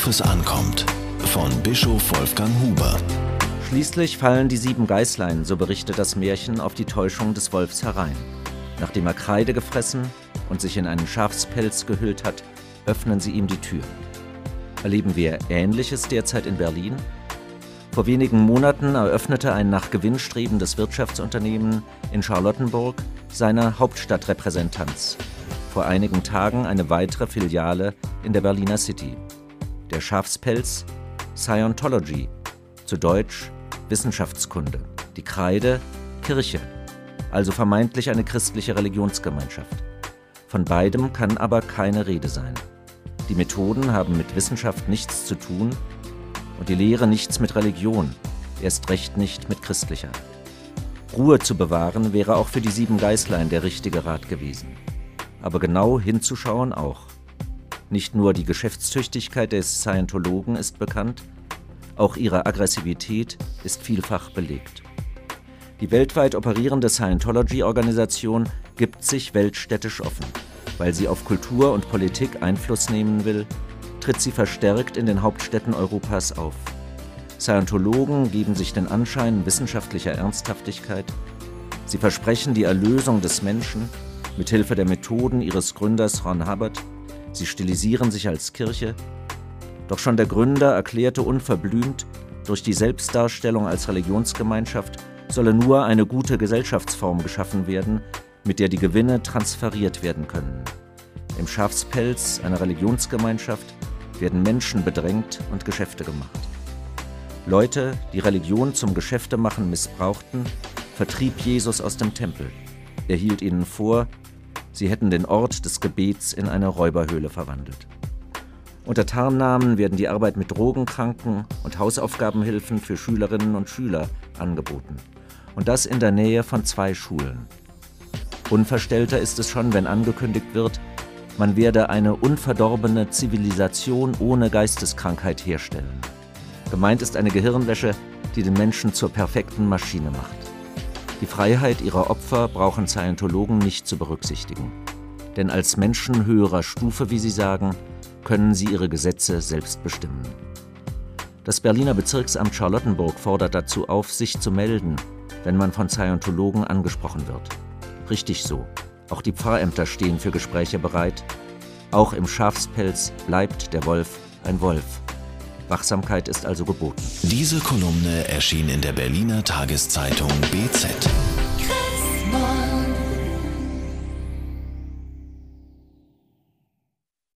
worauf es ankommt. Von Bischof Wolfgang Huber. Schließlich fallen die sieben Geißlein, so berichtet das Märchen, auf die Täuschung des Wolfs herein. Nachdem er Kreide gefressen und sich in einen Schafspelz gehüllt hat, öffnen sie ihm die Tür. Erleben wir Ähnliches derzeit in Berlin? Vor wenigen Monaten eröffnete ein nach Gewinn strebendes Wirtschaftsunternehmen in Charlottenburg seine Hauptstadtrepräsentanz. Vor einigen Tagen eine weitere Filiale in der Berliner City. Der Schafspelz Scientology, zu Deutsch Wissenschaftskunde. Die Kreide Kirche, also vermeintlich eine christliche Religionsgemeinschaft. Von beidem kann aber keine Rede sein. Die Methoden haben mit Wissenschaft nichts zu tun und die Lehre nichts mit Religion, erst recht nicht mit christlicher. Ruhe zu bewahren wäre auch für die sieben Geißlein der richtige Rat gewesen. Aber genau hinzuschauen auch. Nicht nur die Geschäftstüchtigkeit des Scientologen ist bekannt, auch ihre Aggressivität ist vielfach belegt. Die weltweit operierende Scientology-Organisation gibt sich weltstädtisch offen. Weil sie auf Kultur und Politik Einfluss nehmen will, tritt sie verstärkt in den Hauptstädten Europas auf. Scientologen geben sich den Anschein wissenschaftlicher Ernsthaftigkeit. Sie versprechen die Erlösung des Menschen mit Hilfe der Methoden ihres Gründers Ron Hubbard. Sie stilisieren sich als Kirche. Doch schon der Gründer erklärte unverblümt, durch die Selbstdarstellung als Religionsgemeinschaft solle nur eine gute Gesellschaftsform geschaffen werden, mit der die Gewinne transferiert werden können. Im Schafspelz einer Religionsgemeinschaft werden Menschen bedrängt und Geschäfte gemacht. Leute, die Religion zum Geschäftemachen missbrauchten, vertrieb Jesus aus dem Tempel. Er hielt ihnen vor, sie hätten den Ort des Gebets in eine Räuberhöhle verwandelt. Unter Tarnnamen werden die Arbeit mit Drogenkranken und Hausaufgabenhilfen für Schülerinnen und Schüler angeboten. Und das in der Nähe von zwei Schulen. Unverstellter ist es schon, wenn angekündigt wird, man werde eine unverdorbene Zivilisation ohne Geisteskrankheit herstellen. Gemeint ist eine Gehirnwäsche, die den Menschen zur perfekten Maschine macht. Die Freiheit ihrer Opfer brauchen Scientologen nicht zu berücksichtigen. Denn als Menschen höherer Stufe, wie sie sagen, können sie ihre Gesetze selbst bestimmen. Das Berliner Bezirksamt Charlottenburg fordert dazu auf, sich zu melden, wenn man von Scientologen angesprochen wird. Richtig so. Auch die Pfarrämter stehen für Gespräche bereit. Auch im Schafspelz bleibt der Wolf ein Wolf. Wachsamkeit ist also geboten. Diese Kolumne erschien in der Berliner Tageszeitung BZ.